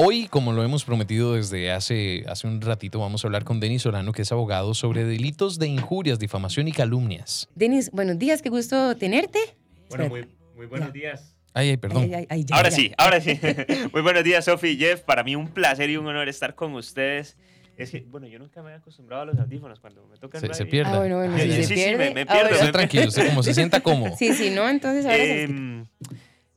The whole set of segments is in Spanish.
Hoy, como lo hemos prometido desde hace, hace un ratito, vamos a hablar con Denis Solano, que es abogado, sobre delitos de injurias, difamación y calumnias. Denis, buenos días, qué gusto tenerte. Bueno, muy, muy buenos días. Ay, ay, perdón. Ay, ay, ay, ya, ahora ya. sí, ahora sí. muy buenos días, Sofi y Jeff. Para mí un placer y un honor estar con ustedes. Es que, bueno, yo nunca me he acostumbrado a los audífonos cuando me tocan Se, se pierde. Ah, bueno, bueno, Sí, se sí, pierde. me- me ah, pierdo, bueno. Tranquilo, usted como se sienta cómodo. Sí, sí, ¿no? Entonces ahora sí. Em,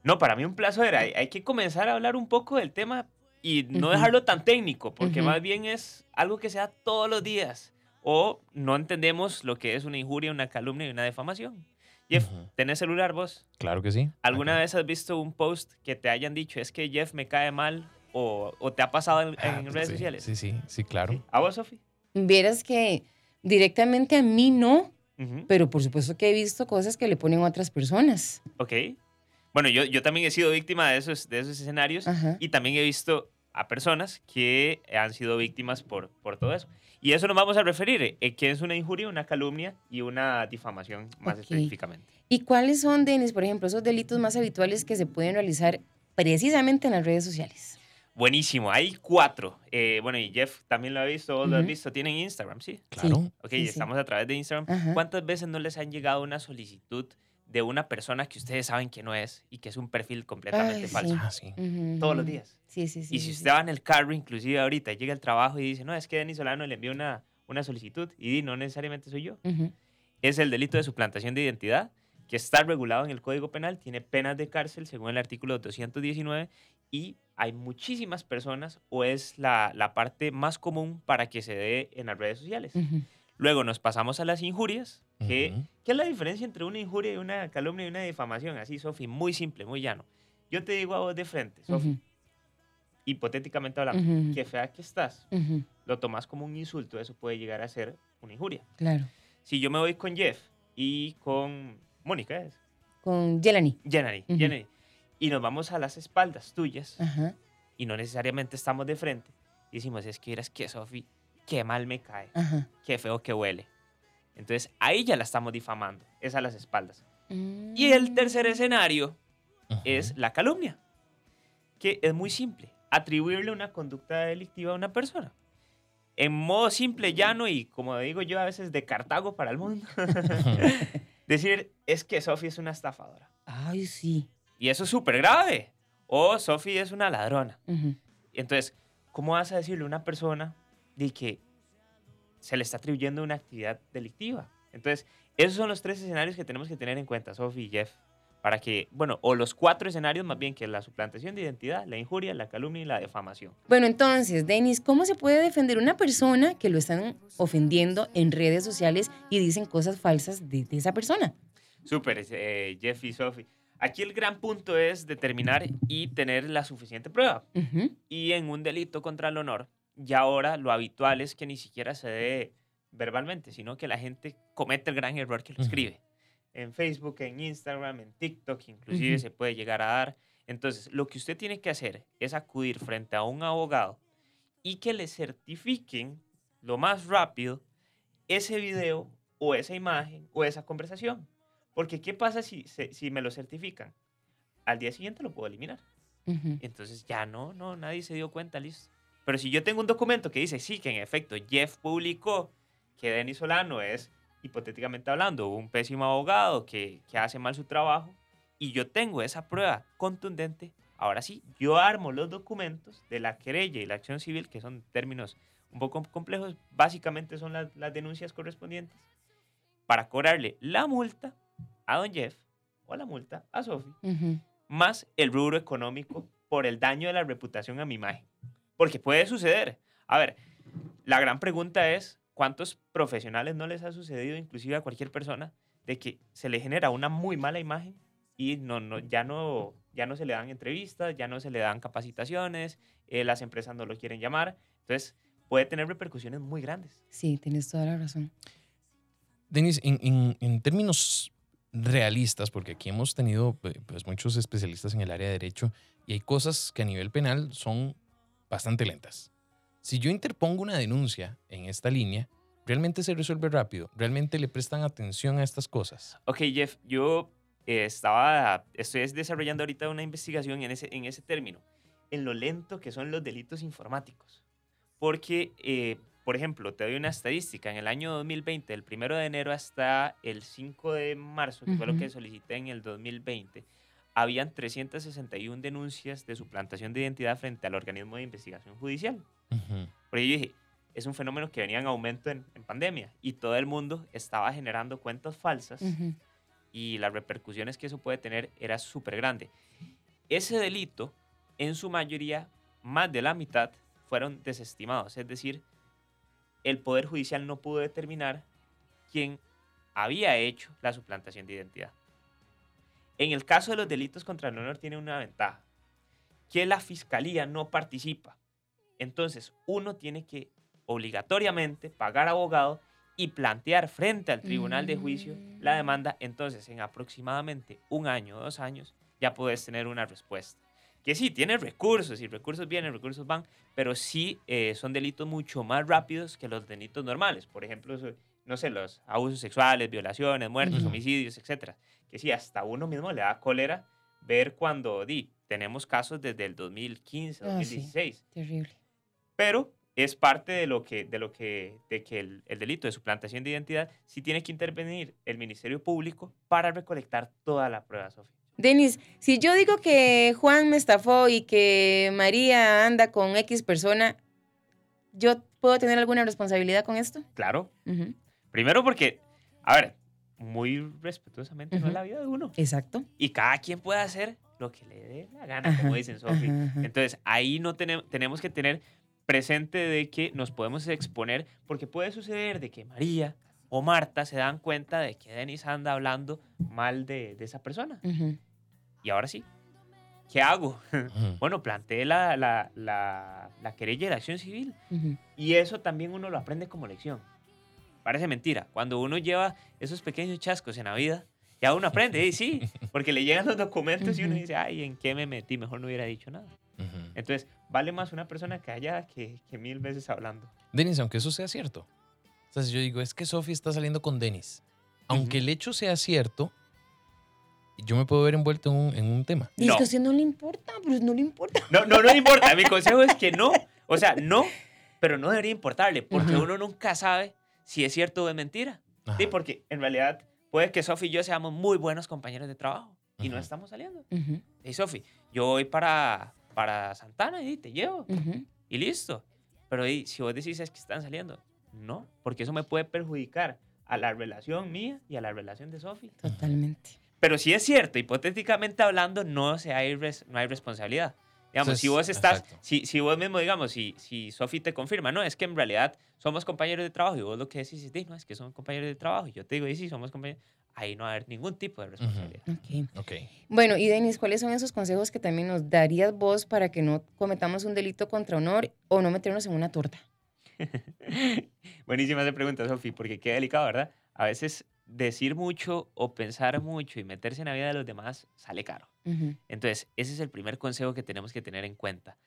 no, para mí un placer. Hay, hay que comenzar a hablar un poco del tema y no Ujú. dejarlo tan técnico, porque Ujú. más bien es algo que se da todos los días. O no entendemos lo que es una injuria, una calumnia y una defamación. Jeff, Ujú. ¿tenés celular vos? Claro que sí. ¿Alguna Acá. vez has visto un post que te hayan dicho es que Jeff me cae mal o, o te ha pasado en, Ah, en redes sí, sociales? Sí, sí, sí, claro. ¿Sí? ¿A vos, Sofi? Vieras que directamente a mí no, pero por supuesto que he visto cosas que le ponen a otras personas. Ok. Bueno, yo, yo también he sido víctima de esos, de esos escenarios Ajá. y también he visto a personas que han sido víctimas por, por todo eso. Y eso nos vamos a referir, eh, que es una injuria, una calumnia y una difamación más Ok. específicamente. ¿Y cuáles son, Denis, por ejemplo, esos delitos más habituales que se pueden realizar precisamente en las redes sociales? Buenísimo, hay cuatro. Eh, bueno, y Jeff también lo ha visto, vos lo has visto, tienen Instagram, ¿sí? Claro. Ok, Sí, sí. estamos a través de Instagram. Ajá. ¿Cuántas veces no les han llegado una solicitud de una persona que ustedes saben que no es y que es un perfil completamente Ay, falso? sí. Ah, sí. Todos los días. Sí, sí, sí. y sí, si sí. usted va en el carro, inclusive ahorita, llega al trabajo y dice, no, es que Denis Solano le envió una, una solicitud y no necesariamente soy yo. Es el delito de suplantación de identidad que está regulado en el Código Penal, tiene penas de cárcel según el artículo 219 y hay muchísimas personas o es la, la parte más común para que se dé en las redes sociales. Luego nos pasamos a las injurias, que, Ujú. ¿qué es la diferencia entre una injuria y una calumnia y una difamación? Así, Sofi, muy simple, muy llano. Yo te digo a vos de frente, Sofi, hipotéticamente hablando, qué fea que estás, lo tomas como un insulto, eso puede llegar a ser una injuria. Claro. Si yo me voy con Jeff y con Mónica, ¿es? Con Yelani. Jenny, Ujú. Jenny, y nos vamos a las espaldas tuyas y no necesariamente estamos de frente, y decimos, es que eres que Sofi, qué mal me cae, qué feo que huele. Entonces ahí ya la estamos difamando, es a las espaldas. Y Mm. el tercer escenario es la calumnia, que es muy simple, atribuirle una conducta delictiva a una persona. En modo simple, llano y como digo yo a veces de Cartago para el mundo, decir es que Sofi es una estafadora. Ay, sí. Y eso es súper grave. O Sofi es una ladrona. Entonces, ¿cómo vas a decirle a una persona de que se le está atribuyendo una actividad delictiva? Entonces, esos son los tres escenarios que tenemos que tener en cuenta, Sofi y Jeff, para que, bueno, o los cuatro escenarios más bien, que es la suplantación de identidad, la injuria, la calumnia y la defamación. Bueno, entonces, Denis, ¿cómo se puede defender una persona que lo están ofendiendo en redes sociales y dicen cosas falsas de, de esa persona? Súper, eh, Jeff y Sofi. Aquí el gran punto es determinar y tener la suficiente prueba. Y en un delito contra el honor, ya ahora lo habitual es que ni siquiera se dé verbalmente, sino que la gente comete el gran error que lo escribe. En Facebook, en Instagram, en TikTok, inclusive se puede llegar a dar. Entonces, lo que usted tiene que hacer es acudir frente a un abogado y que le certifiquen lo más rápido ese video o esa imagen o esa conversación. Porque, ¿qué pasa si, si me lo certifican? Al día siguiente lo puedo eliminar. Entonces ya no, no, nadie se dio cuenta, listo. Pero si yo tengo un documento que dice, sí, que en efecto Jeff publicó que Denis Solano es, hipotéticamente hablando, un pésimo abogado que, que hace mal su trabajo, y yo tengo esa prueba contundente, ahora sí, yo armo los documentos de la querella y la acción civil, que son términos un poco complejos, básicamente son las, las denuncias correspondientes, para cobrarle la multa a don Jeff o la multa a Sophie Ujú. más el rubro económico por el daño de la reputación a mi imagen. Porque puede suceder. A ver, la gran pregunta es, ¿cuántos profesionales no les ha sucedido, inclusive a cualquier persona, de que se le genera una muy mala imagen y no, no, ya, no, ya no se le dan entrevistas, ya no se le dan capacitaciones, eh, las empresas no lo quieren llamar? Entonces, puede tener repercusiones muy grandes. Sí, tienes toda la razón. Denis, en, en- en términos realistas, porque aquí hemos tenido eh, pues, muchos especialistas en el área de derecho y hay cosas que a nivel penal son bastante lentas. Si yo interpongo una denuncia en esta línea, realmente se resuelve rápido, realmente le prestan atención a estas cosas. Ok, Jeff, yo eh, estaba, estoy desarrollando ahorita una investigación en ese, en ese término. en lo lento que son los delitos informáticos. Porque, eh, por ejemplo, te doy una estadística. En el año 2020, del 1 de enero hasta el 5 de marzo, que fue lo que solicité en el 2020, habían 361 denuncias de suplantación de identidad frente al organismo de investigación judicial. Ujú. Porque yo dije, es un fenómeno que venía en aumento en, en pandemia y todo el mundo estaba generando cuentas falsas Ujú. y las repercusiones que eso puede tener era súper grande. Ese delito, en su mayoría, más de la mitad, fueron desestimados. Es decir, el Poder Judicial no pudo determinar quién había hecho la suplantación de identidad. En el caso de los delitos contra el honor tiene una ventaja, que la Fiscalía no participa. Entonces, uno tiene que obligatoriamente pagar abogado y plantear frente al tribunal de juicio la Mm. demanda. Entonces, en aproximadamente un año o dos años, ya puedes tener una respuesta. Que sí, tiene recursos y recursos vienen, recursos van, pero sí eh, son delitos mucho más rápidos que los delitos normales. Por ejemplo, no sé, los abusos sexuales, violaciones, muertes, Ujú. homicidios, etcétera. Que sí, hasta uno mismo le da cólera ver cuando di, tenemos casos desde el 2015, Ah, sí. 2016 Terrible. pero es parte de lo que, de lo que, de que el, el delito de suplantación de identidad sí tiene que intervenir el Ministerio Público para recolectar toda la prueba, Sofía. Denis, si yo digo que Juan me estafó y que María anda con X persona, ¿yo puedo tener alguna responsabilidad con esto? Claro, Ujú. Primero porque, a ver, muy respetuosamente no es la vida de uno. Exacto. Y cada quien puede hacer lo que le dé la gana, Ajá, como dicen, ajá. Entonces, ahí no tenemos, tenemos que tener presente de que nos podemos exponer, porque puede suceder de que María o Marta se dan cuenta de que Denis anda hablando mal de, de esa persona. Y ahora sí, ¿qué hago? Bueno, planteé la, la, la, la querella de la acción civil. Y eso también uno lo aprende como lección. Parece mentira. Cuando uno lleva esos pequeños chascos en la vida, ya uno aprende, y sí, porque le llegan los documentos y uno dice, ay, ¿en qué me metí? Mejor no hubiera dicho nada. Ujú. Entonces, vale más una persona callada que, que mil veces hablando. Denis, aunque eso sea cierto. O sea, si yo digo, es que Sophie está saliendo con Denis. Aunque Ujú. el hecho sea cierto, yo me puedo ver envuelto en un, en un tema. Y es No. que a usted no le importa, pero no le importa. No, no, no importa. Mi consejo es que no. O sea, no, pero no debería importarle, porque Ujú. uno nunca sabe si es cierto o es mentira. Ajá. Sí, porque en realidad puede que Sofi y yo seamos muy buenos compañeros de trabajo y no estamos saliendo. Hey, Sofi, yo voy para, para Santana y te llevo y listo. Pero y, si vos decís es que están saliendo, no, porque eso me puede perjudicar a la relación mía y a la relación de Sofi. Totalmente. Pero si es cierto, hipotéticamente hablando, no, se hay, res- no hay responsabilidad. Digamos, Entonces, si vos estás, si, si vos mismo, digamos, si, si Sofi te confirma, no, es que en realidad somos compañeros de trabajo y vos lo que decís es, "Di, no, es que somos compañeros de trabajo y yo te digo, y sí, somos compañeros, ahí no va a haber ningún tipo de responsabilidad. Ok. Ok. Bueno, y Denis, ¿cuáles son esos consejos que también nos darías vos para que no cometamos un delito contra honor o no meternos en una torta? Buenísima esa pregunta, Sofi, porque qué delicado, ¿verdad? A veces decir mucho o pensar mucho y meterse en la vida de los demás sale caro. Entonces, ese es el primer consejo que tenemos que tener en cuenta.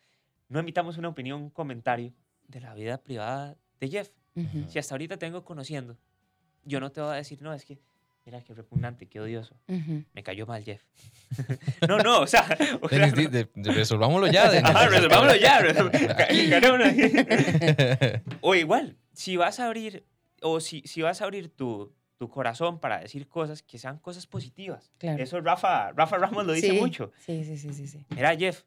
No emitamos una opinión, un comentario de la vida privada de Jeff. Si hasta ahorita tengo conociendo, yo no te voy a decir, no, es que, mira, qué repugnante, qué odioso. Me cayó mal Jeff. no, no, o sea... o sea, Denis, di- de- de- resolvámoslo ya. Ajá, resolvámoslo ya. o igual, si vas a abrir, o si, si vas a abrir tu, tu corazón para decir cosas que sean cosas positivas. Claro. Eso Rafa, Rafa Ramos lo dice Sí, mucho. Sí, sí, sí, sí, sí. Mira, Jeff,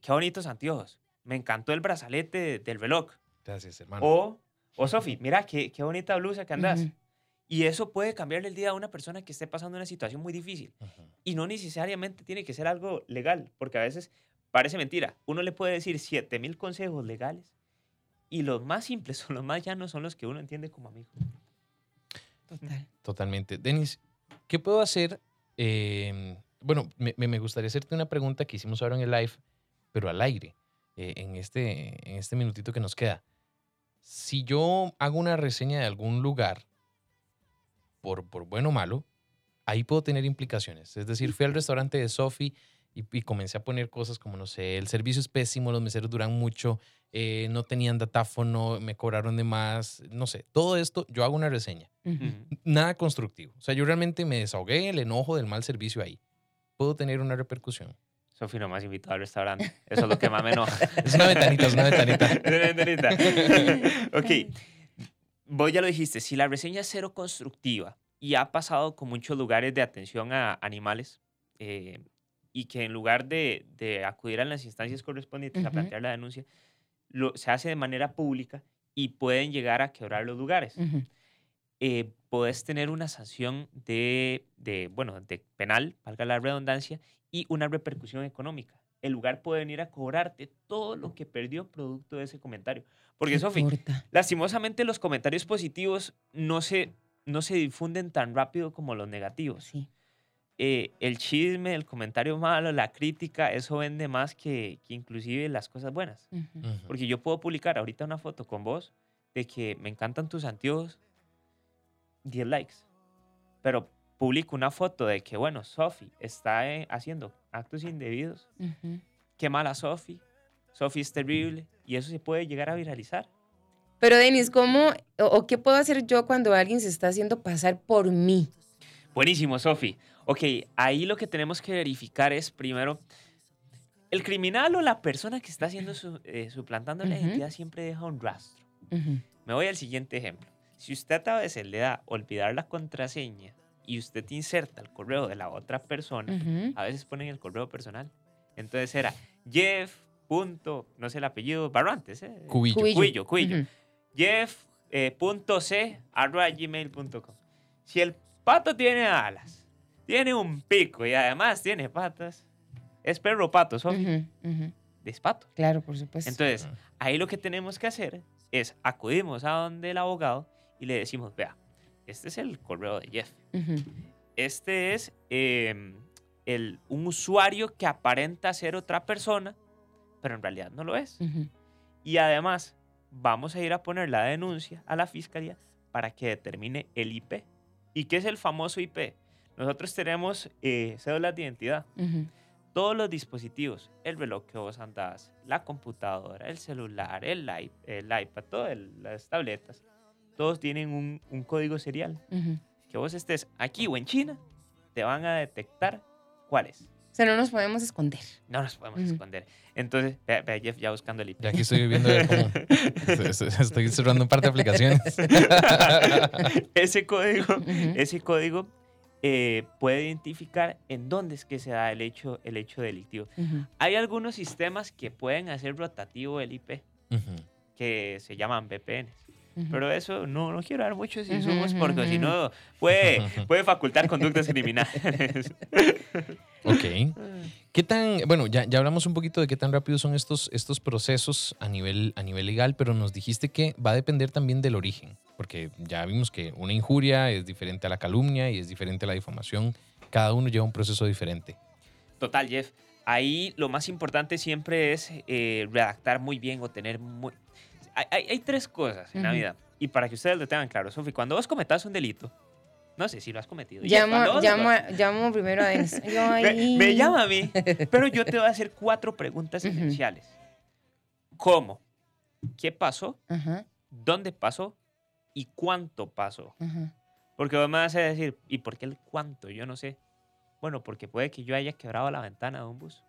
qué bonitos anteojos. Me encantó el brazalete de- del reloj. Gracias, hermano. O, o Sofi, mira qué, qué bonita blusa que andas. Ujú. Y eso puede cambiarle el día a una persona que esté pasando una situación muy difícil. Ujú. Y no necesariamente tiene que ser algo legal, porque a veces parece mentira. Uno le puede decir 7000 consejos legales y los más simples o los más llanos son los que uno entiende como amigo. Total. Totalmente. Denis, ¿qué puedo hacer? Eh, bueno, me, me- me gustaría hacerte una pregunta que hicimos ahora en el live, pero al aire, eh, en, este, en este minutito que nos queda. Si yo hago una reseña de algún lugar, por, por bueno o malo, ahí puedo tener implicaciones. Es decir, fui al restaurante de Sophie y, y comencé a poner cosas como, no sé, el servicio es pésimo, los meseros duran mucho, eh, no tenían datáfono, me cobraron de más, no sé. Todo esto, yo hago una reseña Ujú. nada constructivo. O sea, yo realmente me desahogué el enojo del mal servicio ahí. Puedo tener una repercusión. Sofi no me has invitado al restaurante. Eso es lo que más me enoja. Es una ventanita, es una ventanita. Es una ventanita. ok. Vos ya lo dijiste, si la reseña es cero constructiva y ha pasado con muchos lugares de atención a animales eh, y que en lugar de, de acudir a las instancias correspondientes a Ujú. plantear la denuncia, lo, se hace de manera pública y pueden llegar a quebrar los lugares. Ujú. eh, podés tener una sanción de, de, bueno, de penal, valga la redundancia, y una repercusión económica. El lugar puede venir a cobrarte todo lo que perdió producto de ese comentario. Porque, ¿Qué Sofi, lastimosamente los comentarios positivos no se, no se difunden tan rápido como los negativos. Sí. Eh, el chisme, el comentario malo, la crítica, eso vende más que, que inclusive las cosas buenas. Ujú. Ujú. Porque yo puedo publicar ahorita una foto con vos de que me encantan tus anteojos, 10 likes. Pero publico una foto de que, bueno, Sofi está eh, haciendo actos indebidos. Ujú. Qué mala Sofi. Sofi es terrible. Y eso se puede llegar a viralizar. Pero, Denis, ¿cómo o, o qué puedo hacer yo cuando alguien se está haciendo pasar por mí? Buenísimo, Sofi. Ok, ahí lo que tenemos que verificar es primero, el criminal o la persona que está haciendo su, eh, suplantando la Ujú. identidad siempre deja un rastro. Ujú. Me voy al siguiente ejemplo. Si usted a veces le da olvidar la contraseña y usted inserta el correo de la otra persona, Ujú. a veces ponen el correo personal. Entonces era Jeff. Punto, no sé el apellido, Barrantes, ¿eh? Cubillo. Cubillo. Cuillo, Cuillo. Ujú. Jeff eh, punto C arroba gmail.com. Si el pato tiene alas, tiene un pico y además tiene patas, es perro pato, Sofi, Ujú, ujú. es pato. Claro, por supuesto. Entonces, Ah. ahí lo que tenemos que hacer es acudimos a donde el abogado y le decimos, vea, este es el correo de Jeff. Este es em, el, un usuario que aparenta ser otra persona, pero en realidad no lo es. Y además, vamos a ir a poner la denuncia a la fiscalía para que determine el IP. ¿Y qué es el famoso IP? Nosotros tenemos eh, cédulas de identidad. Ujú. Todos los dispositivos, el reloj que vos andás, la computadora, el celular, el, iPad, todas las tabletas, todos tienen un, un código serial. Ujú. Que vos estés aquí o en China, te van a detectar cuál es. O sea, no nos podemos esconder. No nos podemos esconder. Entonces, vea, vea, Jeff ya buscando el IP. Ya aquí estoy viendo cómo. Estoy cerrando un par de aplicaciones. ese código, ese código eh, puede identificar en dónde es que se da el hecho, el hecho delictivo. Hay algunos sistemas que pueden hacer rotativo el IP, que se llaman VPNs. Pero eso no, no quiero dar muchos insumos porque si no puede, puede facultar conductas criminales. Ok. ¿Qué tan, bueno, ya, ya hablamos un poquito de qué tan rápidos son estos, estos procesos a nivel, a nivel legal, pero nos dijiste que va a depender también del origen, porque ya vimos que una injuria es diferente a la calumnia y es diferente a la difamación. Cada uno lleva un proceso diferente. Total, Jeff. Ahí lo más importante siempre es eh, redactar muy bien o tener muy... Hay, hay- hay tres cosas en la Ujú. vida. Y para que ustedes lo tengan claro, Sofi, cuando vos cometas un delito, no sé si lo has cometido. Llamo, llamo, llamo primero a. Yo Me, me llama a mí, pero yo te voy a hacer cuatro preguntas Ujú. esenciales. ¿Cómo? ¿Qué pasó? Ajá, ¿Dónde pasó? ¿Y cuánto pasó? ajá. Porque vos me vas a decir, ¿y por qué el cuánto? Yo no sé. Bueno, porque puede que yo haya quebrado la ventana de un bus.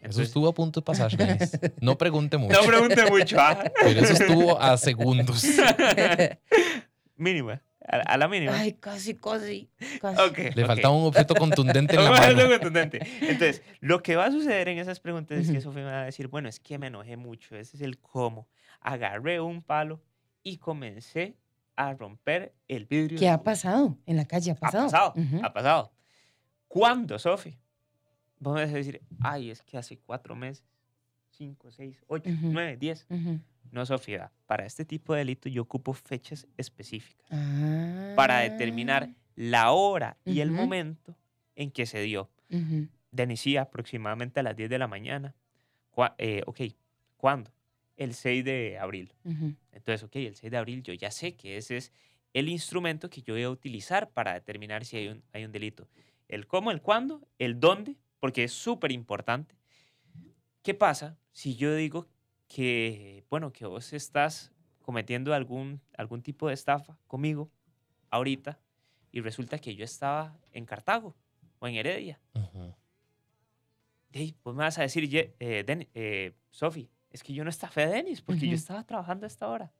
Ajá. eso Entonces, estuvo a punto de pasar. No pregunte mucho, no pregunte mucho, ¿ah? pero eso estuvo a segundos. Mínima, a, a la mínima. Ay, casi, casi. casi. Ok, Le faltaba un objeto contundente en la mano. contundente. Entonces, lo que va a suceder en esas preguntas es que. Sofía me va a decir, bueno, es que me enojé mucho, ese es el cómo. Agarré un palo y comencé a romper el vidrio. ¿Qué ha bus". pasado? En la calle ha Ha pasado. pasado, Ujú. ha pasado. ¿Cuándo, Sofi? Vos me vas a decir, ay, es que hace cuatro meses, cinco, seis, ocho, Ujú. nueve, diez. Ujú. No, Sofía, para este tipo de delito yo ocupo fechas específicas Ah. para determinar la hora y el Ujú. momento en que se dio. Denisía aproximadamente a las 10 de la mañana. Eh, ok, ¿cuándo? El 6 de abril. Entonces, ok, el 6 de abril yo ya sé que ese es el instrumento que yo voy a utilizar para determinar si hay un, hay un delito. El cómo, el cuándo, el dónde, porque es súper importante. ¿Qué pasa si yo digo que, bueno, que vos estás cometiendo algún, algún tipo de estafa conmigo ahorita y resulta que yo estaba en Cartago o en Heredia? Ujú. hey, pues me vas a decir, eh, eh, Sofi, es que yo no estafé a Denis porque yo estaba trabajando a esta hora.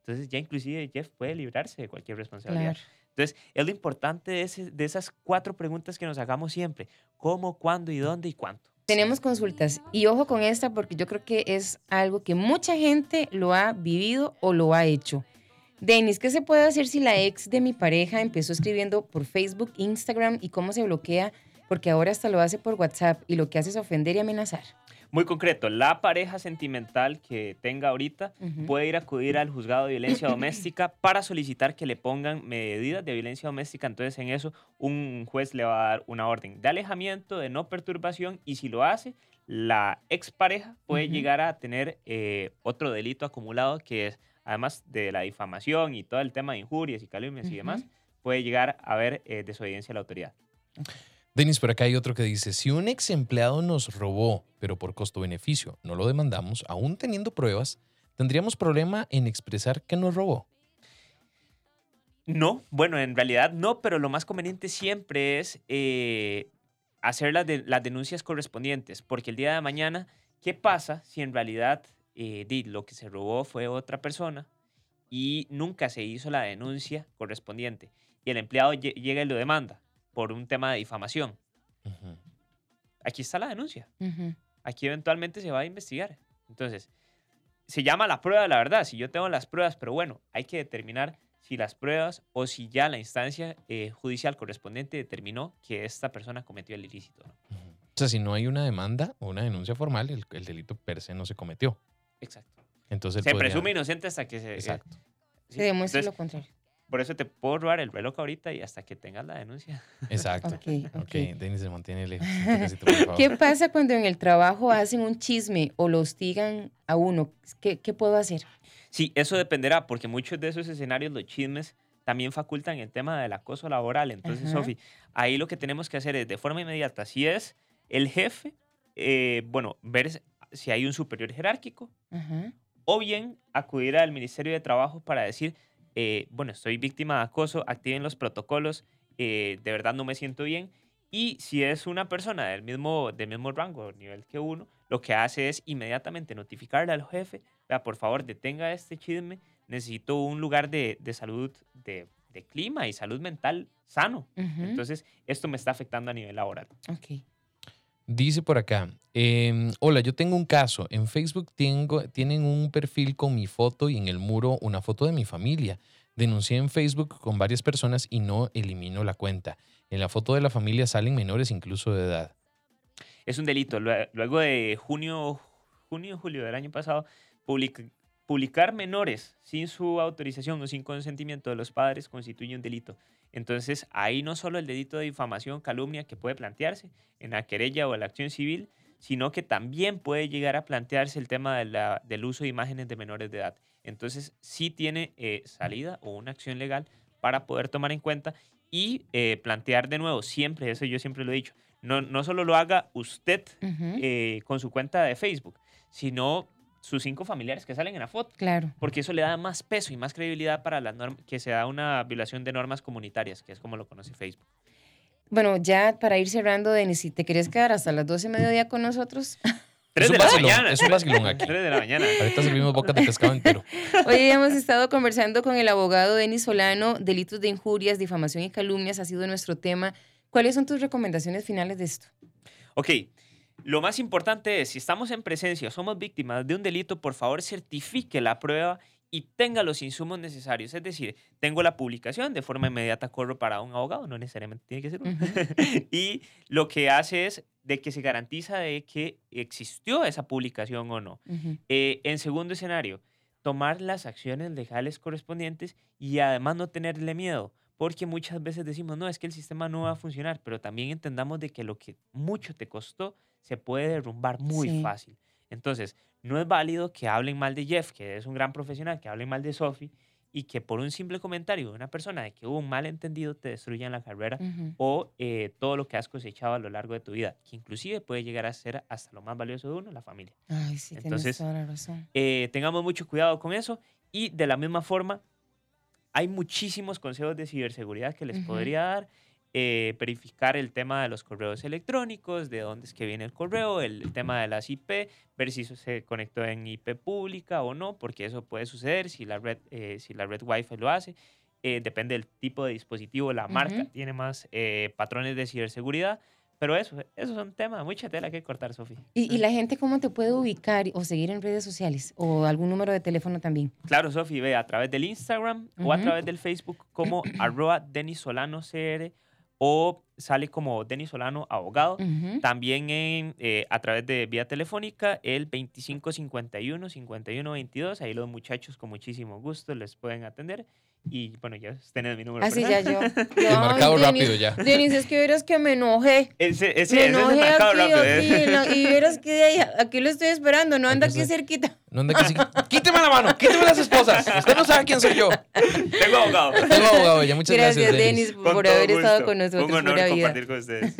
Entonces ya inclusive Jeff puede librarse de cualquier responsabilidad. Claro. Entonces, es lo importante de, esas cuatro preguntas que nos hagamos siempre. ¿Cómo, cuándo y dónde y cuánto? Tenemos consultas y ojo con esta porque yo creo que es algo que mucha gente lo ha vivido o lo ha hecho. Denis, ¿qué se puede hacer si la ex de mi pareja empezó escribiendo por Facebook, Instagram y cómo se bloquea? Porque ahora hasta lo hace por WhatsApp y lo que hace es ofender y amenazar. Muy concreto, la pareja sentimental que tenga ahorita puede ir a acudir al juzgado de violencia doméstica para solicitar que le pongan medidas de violencia doméstica. Entonces, en eso, un juez le va a dar una orden de alejamiento, de no perturbación, y si lo hace, la expareja puede Ujú. llegar a tener eh, otro delito acumulado que es, además de la difamación y todo el tema de injurias y calumnias y demás, puede llegar a haber eh, desobediencia a la autoridad. Denis, por acá hay otro que dice, si un ex empleado nos robó, pero por costo-beneficio no lo demandamos, aún teniendo pruebas, ¿tendríamos problema en expresar que nos robó? No, bueno, en realidad no, pero lo más conveniente siempre es eh, hacer las, de- las denuncias correspondientes, porque el día de mañana, ¿qué pasa si en realidad eh, lo que se robó fue otra persona y nunca se hizo la denuncia correspondiente y el empleado lle- llega y lo demanda por un tema de difamación? Aquí está la denuncia, aquí eventualmente se va a investigar. Entonces, se llama la prueba de la verdad, si yo tengo las pruebas, pero bueno, hay que determinar si las pruebas o si ya la instancia eh, judicial correspondiente determinó que esta persona cometió el ilícito. ¿no? O sea, si no hay una demanda o una denuncia formal, el, el delito per se no se cometió. Exacto. Entonces Se podría- presume inocente hasta que se... eh, sí. Se Entonces, lo contrario. Por eso te puedo robar el reloj ahorita y hasta que tengas la denuncia. Exacto. Ok, ok. Ok, Denis se mantiene lejos. un toquecito, por favor. ¿Qué pasa cuando en el trabajo hacen un chisme o lo hostigan a uno? ¿Qué, qué puedo hacer? Sí, eso dependerá, porque muchos de esos escenarios, los chismes, también facultan el tema del acoso laboral. Entonces. Sofi, ahí lo que tenemos que hacer es de forma inmediata, si es el jefe, eh, bueno, ver si hay un superior jerárquico, Ajá. o bien acudir al Ministerio de Trabajo para decir, eh, bueno, estoy víctima de acoso, activen los protocolos, eh, de verdad no me siento bien. Y si es una persona del mismo, del mismo rango, nivel que uno, lo que hace es inmediatamente notificarle al jefe, vea, por favor, detenga este chisme, necesito un lugar de, de salud, de, de clima y salud mental sano. Entonces, esto me está afectando a nivel laboral. Ok. Dice por acá, em, hola, yo tengo un caso. En Facebook tengo, tienen un perfil con mi foto y en el muro una foto de mi familia. Denuncié en Facebook con varias personas y no elimino la cuenta. En la foto de la familia salen menores incluso de edad. es un delito. Lue- Luego de junio, junio, julio del año pasado, public- publicar menores sin su autorización o sin consentimiento de los padres constituye un delito. Entonces, ahí no solo el delito de difamación, calumnia que puede plantearse en la querella o en la acción civil, sino que también puede llegar a plantearse el tema de la- del uso de imágenes de menores de edad. Entonces, sí tiene eh, salida o una acción legal para poder tomar en cuenta y eh, plantear de nuevo, siempre, eso yo siempre lo he dicho, no, no solo lo haga usted eh, con su cuenta de Facebook, sino sus cinco familiares que salen en la foto, Claro. porque eso le da más peso y más credibilidad para las normas, que se da una violación de normas comunitarias, que es como lo conoce Facebook. Bueno, ya para ir cerrando, Denis, si te quieres quedar hasta las 12 de mediodía con nosotros, Tres un de la vacilón, mañana. es un vacilón aquí. Tres de la mañana. Ahorita servimos bocas de pescado entero. Hoy hemos estado conversando con el abogado Denis Solano. Delitos de injurias, difamación y calumnias ha sido nuestro tema. ¿Cuáles son tus recomendaciones finales de esto? Ok, lo más importante es, si estamos en presencia o somos víctimas de un delito, por favor certifique la prueba y tenga los insumos necesarios. Es decir, tengo la publicación, de forma inmediata corro para un abogado, no necesariamente tiene que ser uno. y lo que hace es de que se garantiza de que existió esa publicación o no. Eh, en segundo escenario, tomar las acciones legales correspondientes y además no tenerle miedo, porque muchas veces decimos, no, es que el sistema no va a funcionar, pero también entendamos de que lo que mucho te costó se puede derrumbar muy Sí. fácil. Entonces, no es válido que hablen mal de Jeff, que es un gran profesional, que hablen mal de Sophie y que por un simple comentario de una persona de que hubo un malentendido te destruyan la carrera o eh, todo lo que has cosechado a lo largo de tu vida, que inclusive puede llegar a ser hasta lo más valioso de uno, la familia. Ay, sí, tienes Entonces, toda la razón. Eh, tengamos mucho cuidado con eso y de la misma forma hay muchísimos consejos de ciberseguridad que les podría dar. eh, verificar el tema de los correos electrónicos, de dónde es que viene el correo, el, el tema de las IP, ver si se conectó en IP pública o no, porque eso puede suceder si la red, eh, si la red Wi-Fi lo hace. Eh, depende del tipo de dispositivo, la marca tiene más eh, patrones de ciberseguridad. Pero eso, eso es un tema, mucha tela que cortar, Sofi. ¿Y, y la gente cómo te puede ubicar o seguir en redes sociales? ¿O algún número de teléfono también? Claro, Sofi, ve a través del Instagram o a través del Facebook como arroba Denis Solano CR o sale como Denis Solano Abogado. Ujú. También en, eh, a través de vía telefónica el 2551-5122. Ahí los muchachos con muchísimo gusto les pueden atender. Y bueno, ya tenés mi número. Así Ah, ya yo. Yo, marcado rápido ya. Denis, es que verás que me enojé. Ese, ese, me ese es el enojé marcado aquí, rápido. aquí, ¿eh? y verás que de ahí, aquí lo estoy esperando, no anda aquí cerquita. No anda que sí- Quíteme la mano, quíteme las esposas. Usted no sabe quién soy yo. Tengo abogado. Tengo abogado ya. Muchas gracias, Gracias, Denis. Por haber estado con nosotros. Un honor compartir con ustedes.